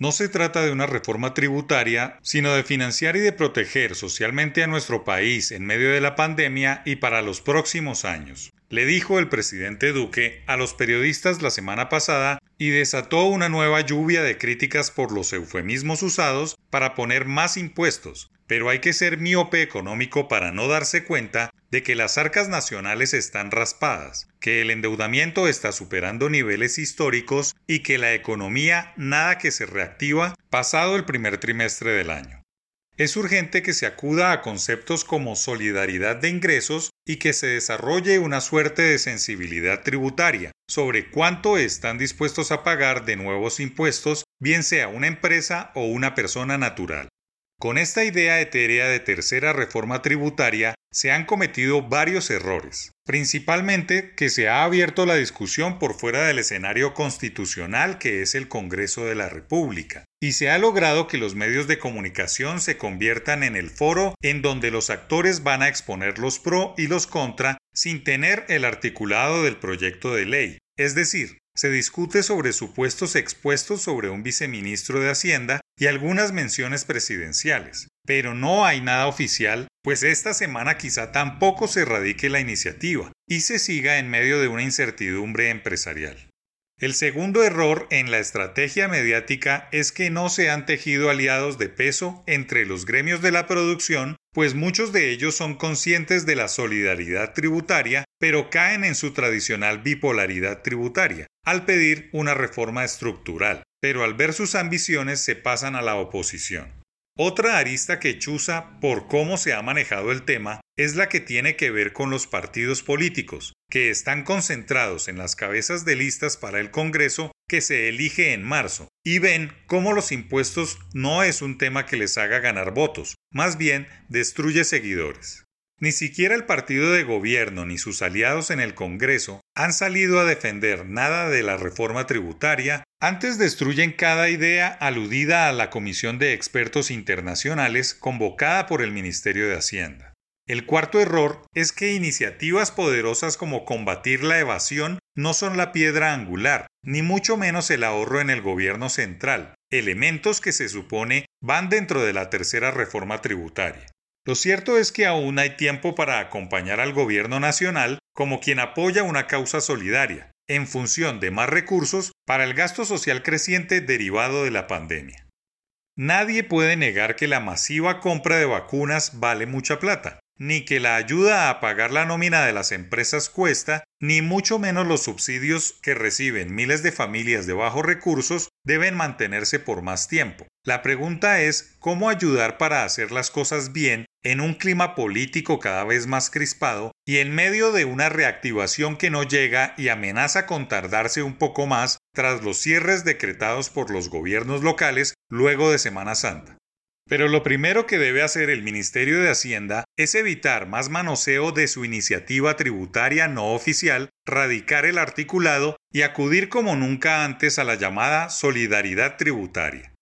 No se trata de una reforma tributaria, sino de financiar y de proteger socialmente a nuestro país en medio de la pandemia y para los próximos años. Le dijo el presidente Duque a los periodistas la semana pasada y desató una nueva lluvia de críticas por los eufemismos usados para poner más impuestos, pero hay que ser miope económico para no darse cuenta de que las arcas nacionales están raspadas, que el endeudamiento está superando niveles históricos y que la economía nada que se reactiva pasado el primer trimestre del año. Es urgente que se acuda a conceptos como solidaridad de ingresos y que se desarrolle una suerte de sensibilidad tributaria sobre cuánto están dispuestos a pagar de nuevos impuestos, bien sea una empresa o una persona natural. Con esta idea etérea de tercera reforma tributaria se han cometido varios errores, principalmente que se ha abierto la discusión por fuera del escenario constitucional que es el Congreso de la República, y se ha logrado que los medios de comunicación se conviertan en el foro en donde los actores van a exponer los pro y los contra sin tener el articulado del proyecto de ley, es decir, se discute sobre supuestos expuestos sobre un viceministro de Hacienda y algunas menciones presidenciales, pero no hay nada oficial, pues esta semana quizá tampoco se radique la iniciativa y se siga en medio de una incertidumbre empresarial. El segundo error en la estrategia mediática es que no se han tejido aliados de peso entre los gremios de la producción, pues muchos de ellos son conscientes de la solidaridad tributaria, pero caen en su tradicional bipolaridad tributaria, al pedir una reforma estructural, pero al ver sus ambiciones se pasan a la oposición. Otra arista que chuza por cómo se ha manejado el tema es la que tiene que ver con los partidos políticos, que están concentrados en las cabezas de listas para el Congreso que se elige en marzo, y ven cómo los impuestos no es un tema que les haga ganar votos, más bien destruye seguidores. Ni siquiera el partido de gobierno ni sus aliados en el Congreso han salido a defender nada de la reforma tributaria, antes destruyen cada idea aludida a la Comisión de Expertos Internacionales convocada por el Ministerio de Hacienda. El cuarto error es que iniciativas poderosas como combatir la evasión no son la piedra angular, ni mucho menos el ahorro en el gobierno central, elementos que se supone van dentro de la tercera reforma tributaria. Lo cierto es que aún hay tiempo para acompañar al gobierno nacional como quien apoya una causa solidaria, en función de más recursos para el gasto social creciente derivado de la pandemia. Nadie puede negar que la masiva compra de vacunas vale mucha plata, ni que la ayuda a pagar la nómina de las empresas cuesta, ni mucho menos los subsidios que reciben miles de familias de bajos recursos deben mantenerse por más tiempo. La pregunta es cómo ayudar para hacer las cosas bien en un clima político cada vez más crispado y en medio de una reactivación que no llega y amenaza con tardarse un poco más tras los cierres decretados por los gobiernos locales luego de Semana Santa. Pero lo primero que debe hacer el Ministerio de Hacienda es evitar más manoseo de su iniciativa tributaria no oficial, radicar el articulado y acudir como nunca antes a la llamada solidaridad tributaria.